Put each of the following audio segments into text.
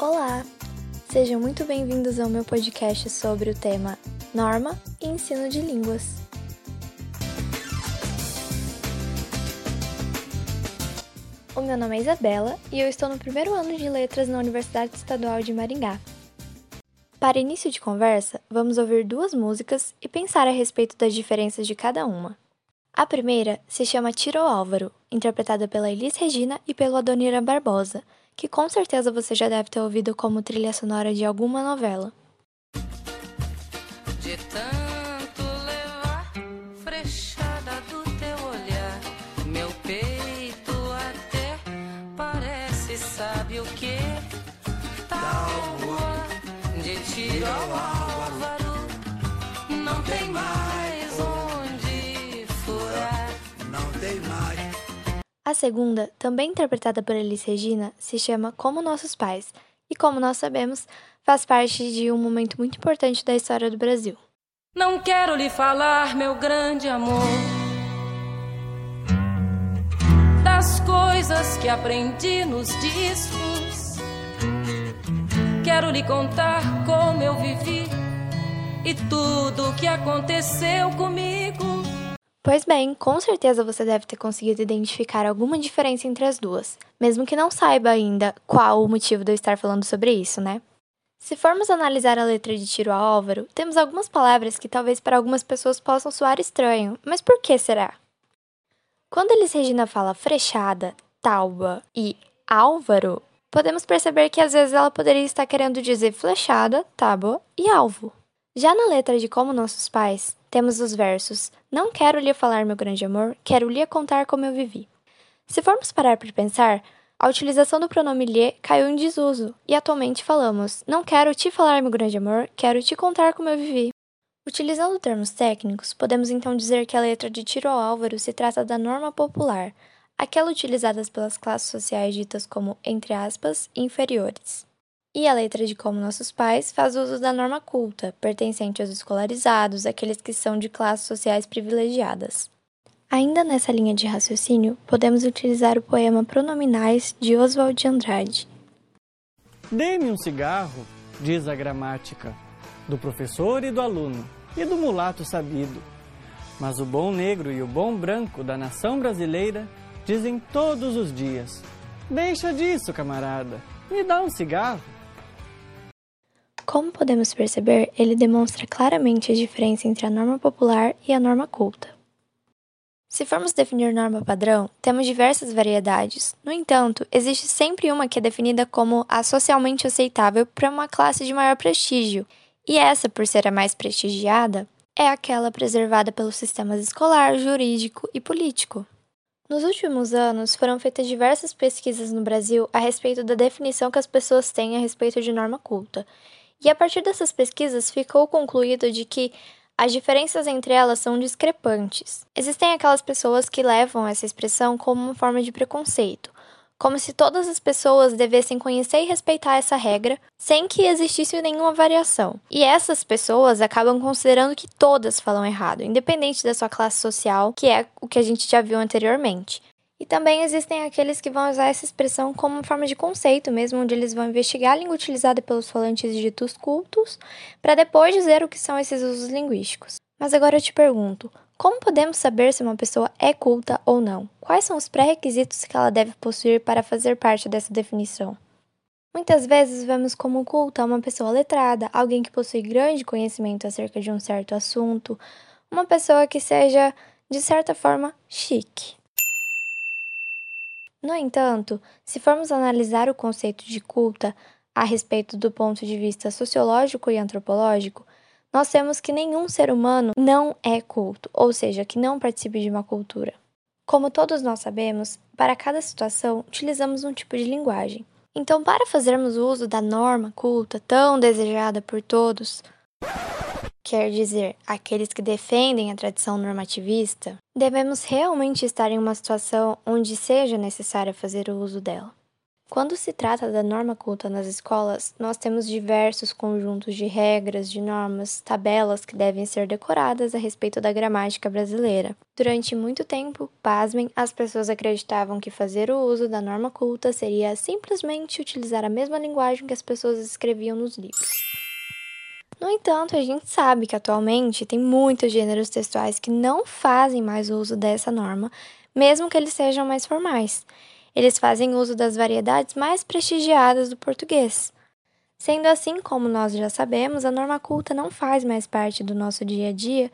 Olá! Sejam muito bem-vindos ao meu podcast sobre o tema Norma e Ensino de Línguas. O meu nome é Isabela e eu estou no primeiro ano de Letras na Universidade Estadual de Maringá. Para início de conversa, vamos ouvir duas músicas e pensar a respeito das diferenças de cada uma. A primeira se chama Tiro Álvaro, interpretada pela Elis Regina e pelo Adonira Barbosa, que com certeza você já deve ter ouvido como trilha sonora de alguma novela. A segunda, também interpretada por Elis Regina, se chama Como Nossos Pais, e como nós sabemos, faz parte de um momento muito importante da história do Brasil. Não quero lhe falar, meu grande amor, das coisas que aprendi nos discos. Quero lhe contar como eu vivi e tudo o que aconteceu comigo. Pois bem, com certeza você deve ter conseguido identificar alguma diferença entre as duas, mesmo que não saiba ainda qual o motivo de eu estar falando sobre isso, né? Se formos analisar a letra de Tiro ao Álvaro, temos algumas palavras que talvez para algumas pessoas possam soar estranho, mas por que será? Quando Elis Regina fala frechada, tauba e álvaro, podemos perceber que às vezes ela poderia estar querendo dizer flechada, tábua e alvo. Já na letra de Como Nossos Pais, temos os versos Não quero lhe falar meu grande amor, quero lhe contar como eu vivi. Se formos parar para pensar, a utilização do pronome lhe caiu em desuso e atualmente falamos Não quero te falar meu grande amor, quero te contar como eu vivi. Utilizando termos técnicos, podemos então dizer que a letra de Tiro Álvaro se trata da norma popular, aquela utilizada pelas classes sociais ditas como, entre aspas, inferiores. E a letra de Como Nossos Pais faz uso da norma culta, pertencente aos escolarizados, aqueles que são de classes sociais privilegiadas. Ainda nessa linha de raciocínio, podemos utilizar o poema Pronominais de Oswald de Andrade. Dê-me um cigarro, diz a gramática, do professor e do aluno, e do mulato sabido. Mas o bom negro e o bom branco da nação brasileira dizem todos os dias: Deixa disso, camarada, me dá um cigarro. Como podemos perceber, ele demonstra claramente a diferença entre a norma popular e a norma culta. Se formos definir norma padrão, temos diversas variedades. No entanto, existe sempre uma que é definida como a socialmente aceitável para uma classe de maior prestígio, e essa, por ser a mais prestigiada, é aquela preservada pelos sistemas escolar, jurídico e político. Nos últimos anos, foram feitas diversas pesquisas no Brasil a respeito da definição que as pessoas têm a respeito de norma culta, e a partir dessas pesquisas ficou concluído de que as diferenças entre elas são discrepantes. Existem aquelas pessoas que levam essa expressão como uma forma de preconceito, como se todas as pessoas devessem conhecer e respeitar essa regra sem que existisse nenhuma variação. E essas pessoas acabam considerando que todas falam errado, independente da sua classe social, que é o que a gente já viu anteriormente. E também existem aqueles que vão usar essa expressão como uma forma de conceito mesmo, onde eles vão investigar a língua utilizada pelos falantes ditos cultos, para depois dizer o que são esses usos linguísticos. Mas agora eu te pergunto, como podemos saber se uma pessoa é culta ou não? Quais são os pré-requisitos que ela deve possuir para fazer parte dessa definição? Muitas vezes vemos como culta uma pessoa letrada, alguém que possui grande conhecimento acerca de um certo assunto, uma pessoa que seja, de certa forma, chique. No entanto, se formos analisar o conceito de culta a respeito do ponto de vista sociológico e antropológico, nós temos que nenhum ser humano não é culto, ou seja, que não participe de uma cultura. Como todos nós sabemos, para cada situação utilizamos um tipo de linguagem. Então, para fazermos uso da norma culta tão desejada por todos, quer dizer, aqueles que defendem a tradição normativista, devemos realmente estar em uma situação onde seja necessário fazer o uso dela. Quando se trata da norma culta nas escolas, nós temos diversos conjuntos de regras, de normas, tabelas que devem ser decoradas a respeito da gramática brasileira. Durante muito tempo, pasmem, as pessoas acreditavam que fazer o uso da norma culta seria simplesmente utilizar a mesma linguagem que as pessoas escreviam nos livros. No entanto, a gente sabe que atualmente tem muitos gêneros textuais que não fazem mais uso dessa norma, mesmo que eles sejam mais formais. Eles fazem uso das variedades mais prestigiadas do português. Sendo assim, como nós já sabemos, a norma culta não faz mais parte do nosso dia a dia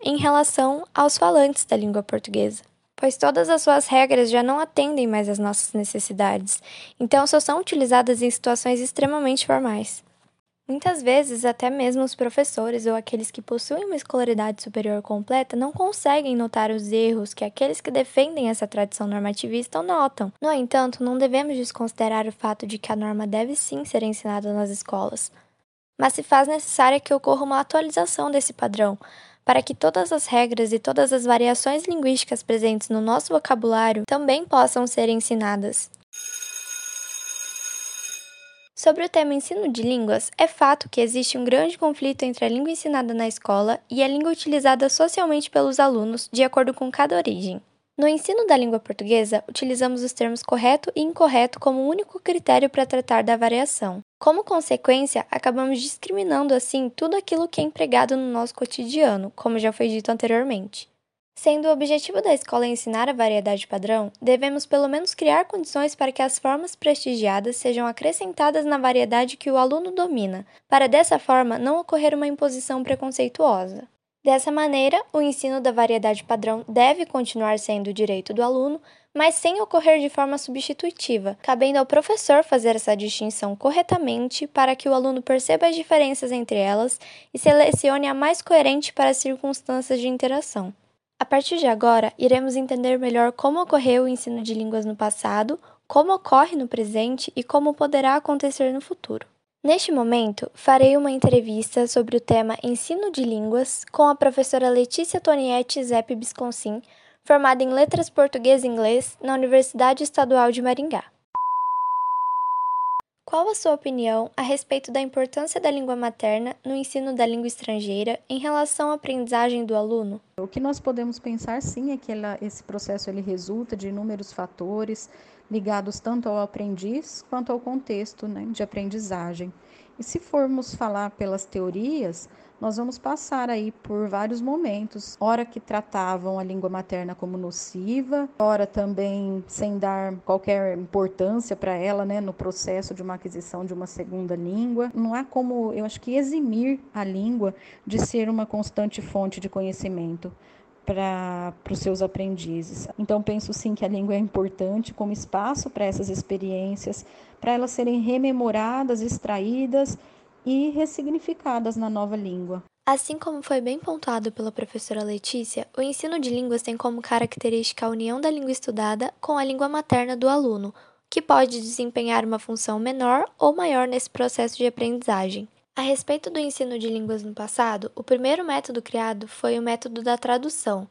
em relação aos falantes da língua portuguesa, pois todas as suas regras já não atendem mais às nossas necessidades, então só são utilizadas em situações extremamente formais. Muitas vezes, até mesmo os professores ou aqueles que possuem uma escolaridade superior completa não conseguem notar os erros que aqueles que defendem essa tradição normativista notam. No entanto, não devemos desconsiderar o fato de que a norma deve sim ser ensinada nas escolas. Mas se faz necessária que ocorra uma atualização desse padrão, para que todas as regras e todas as variações linguísticas presentes no nosso vocabulário também possam ser ensinadas. Sobre o tema ensino de línguas, é fato que existe um grande conflito entre a língua ensinada na escola e a língua utilizada socialmente pelos alunos, de acordo com cada origem. No ensino da língua portuguesa, utilizamos os termos correto e incorreto como único critério para tratar da variação. Como consequência, acabamos discriminando assim tudo aquilo que é empregado no nosso cotidiano, como já foi dito anteriormente. Sendo o objetivo da escola ensinar a variedade padrão, devemos pelo menos criar condições para que as formas prestigiadas sejam acrescentadas na variedade que o aluno domina, para dessa forma não ocorrer uma imposição preconceituosa. Dessa maneira, o ensino da variedade padrão deve continuar sendo o direito do aluno, mas sem ocorrer de forma substitutiva, cabendo ao professor fazer essa distinção corretamente para que o aluno perceba as diferenças entre elas e selecione a mais coerente para as circunstâncias de interação. A partir de agora, iremos entender melhor como ocorreu o ensino de línguas no passado, como ocorre no presente e como poderá acontecer no futuro. Neste momento, farei uma entrevista sobre o tema Ensino de Línguas com a professora Letícia Tonietti Zepp Bisconsin, formada em Letras Português e Inglês na Universidade Estadual de Maringá. Qual a sua opinião a respeito da importância da língua materna no ensino da língua estrangeira em relação à aprendizagem do aluno? O que nós podemos pensar sim é que ela, esse processo ele resulta de inúmeros fatores ligados tanto ao aprendiz quanto ao contexto né, de aprendizagem. E se formos falar pelas teorias, nós vamos passar aí por vários momentos, ora que tratavam a língua materna como nociva, ora também sem dar qualquer importância para ela, né, no processo de uma aquisição de uma segunda língua. Não há como, eu acho que eximir a língua de ser uma constante fonte de conhecimento para os seus aprendizes. Então, penso sim que a língua é importante como espaço para essas experiências, para elas serem rememoradas, extraídas e ressignificadas na nova língua. Assim como foi bem pontuado pela professora Letícia, o ensino de línguas tem como característica a união da língua estudada com a língua materna do aluno, que pode desempenhar uma função menor ou maior nesse processo de aprendizagem. A respeito do ensino de línguas no passado, o primeiro método criado foi o método da tradução,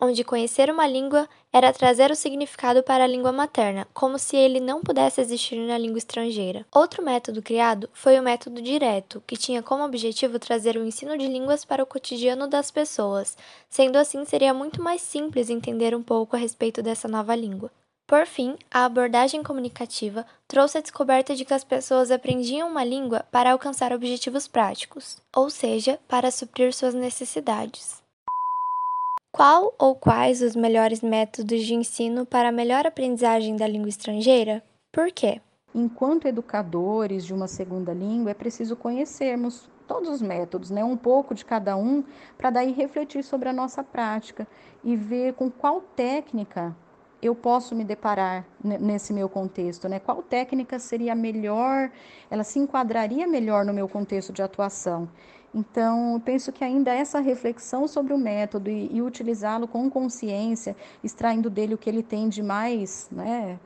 onde conhecer uma língua era trazer o significado para a língua materna, como se ele não pudesse existir na língua estrangeira. Outro método criado foi o método direto, que tinha como objetivo trazer o ensino de línguas para o cotidiano das pessoas, sendo assim seria muito mais simples entender um pouco a respeito dessa nova língua. Por fim, a abordagem comunicativa trouxe a descoberta de que as pessoas aprendiam uma língua para alcançar objetivos práticos, ou seja, para suprir suas necessidades. Qual ou quais os melhores métodos de ensino para a melhor aprendizagem da língua estrangeira? Por quê? Enquanto educadores de uma segunda língua, é preciso conhecermos todos os métodos, né? um pouco de cada um, para daí refletir sobre a nossa prática e ver com qual técnica eu posso me deparar nesse meu contexto, né? Qual técnica seria melhor, ela se enquadraria melhor no meu contexto de atuação? Então, penso que ainda essa reflexão sobre o método e, e utilizá-lo com consciência, extraindo dele o que ele tem de mais, né,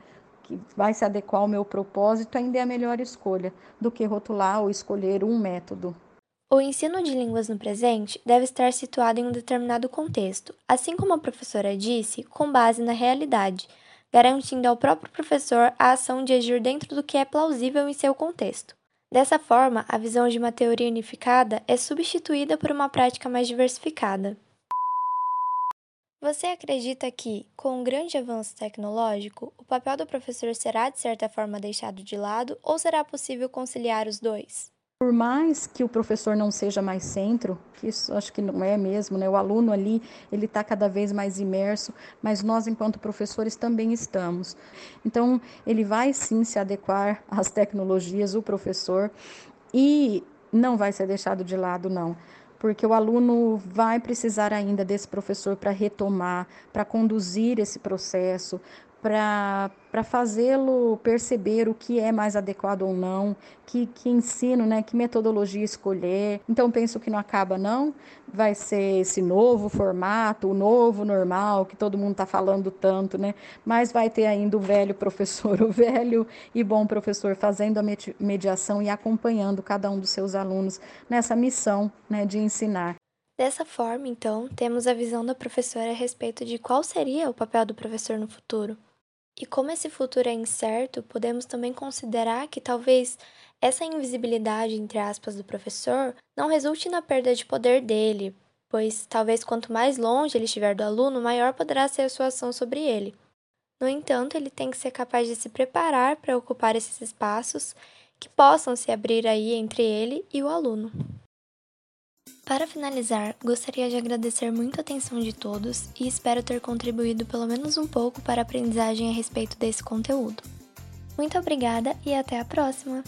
que vai se adequar ao meu propósito, ainda é a melhor escolha do que rotular ou escolher um método. O ensino de línguas no presente deve estar situado em um determinado contexto, assim como a professora disse, com base na realidade, garantindo ao próprio professor a ação de agir dentro do que é plausível em seu contexto. Dessa forma, a visão de uma teoria unificada é substituída por uma prática mais diversificada. Você acredita que, com um grande avanço tecnológico, o papel do professor será de certa forma deixado de lado ou será possível conciliar os dois? Por mais que o professor não seja mais centro, que isso acho que não é mesmo, né? O aluno ali, ele está cada vez mais imerso, mas nós, enquanto professores, também estamos. Então, ele vai sim se adequar às tecnologias, o professor, e não vai ser deixado de lado, não porque o aluno vai precisar ainda desse professor para retomar, para conduzir esse processo, para fazê-lo perceber o que é mais adequado ou não, que, que ensino, né, que metodologia escolher. Então, penso que não acaba, não. Vai ser esse novo formato, o novo normal, que todo mundo está falando tanto, né? Mas vai ter ainda o velho professor, o velho e bom professor fazendo a mediação e acompanhando cada um dos seus alunos nessa missão né, de ensinar. Dessa forma, então, temos a visão da professora a respeito de qual seria o papel do professor no futuro. E como esse futuro é incerto, podemos também considerar que talvez essa invisibilidade, entre aspas, do professor não resulte na perda de poder dele, pois talvez quanto mais longe ele estiver do aluno, maior poderá ser a sua ação sobre ele. No entanto, ele tem que ser capaz de se preparar para ocupar esses espaços que possam se abrir aí entre ele e o aluno. Para finalizar, gostaria de agradecer muito a atenção de todos e espero ter contribuído pelo menos um pouco para a aprendizagem a respeito desse conteúdo. Muito obrigada e até a próxima!